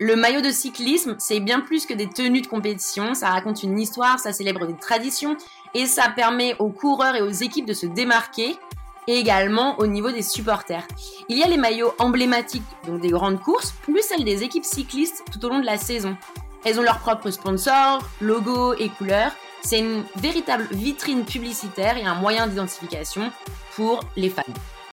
Le maillot de cyclisme, c'est bien plus que des tenues de compétition, ça raconte une histoire, ça célèbre des traditions et ça permet aux coureurs et aux équipes de se démarquer et également au niveau des supporters. Il y a les maillots emblématiques donc des grandes courses, plus celles des équipes cyclistes tout au long de la saison. Elles ont leurs propres sponsors, logos et couleurs. C'est une véritable vitrine publicitaire et un moyen d'identification pour les fans.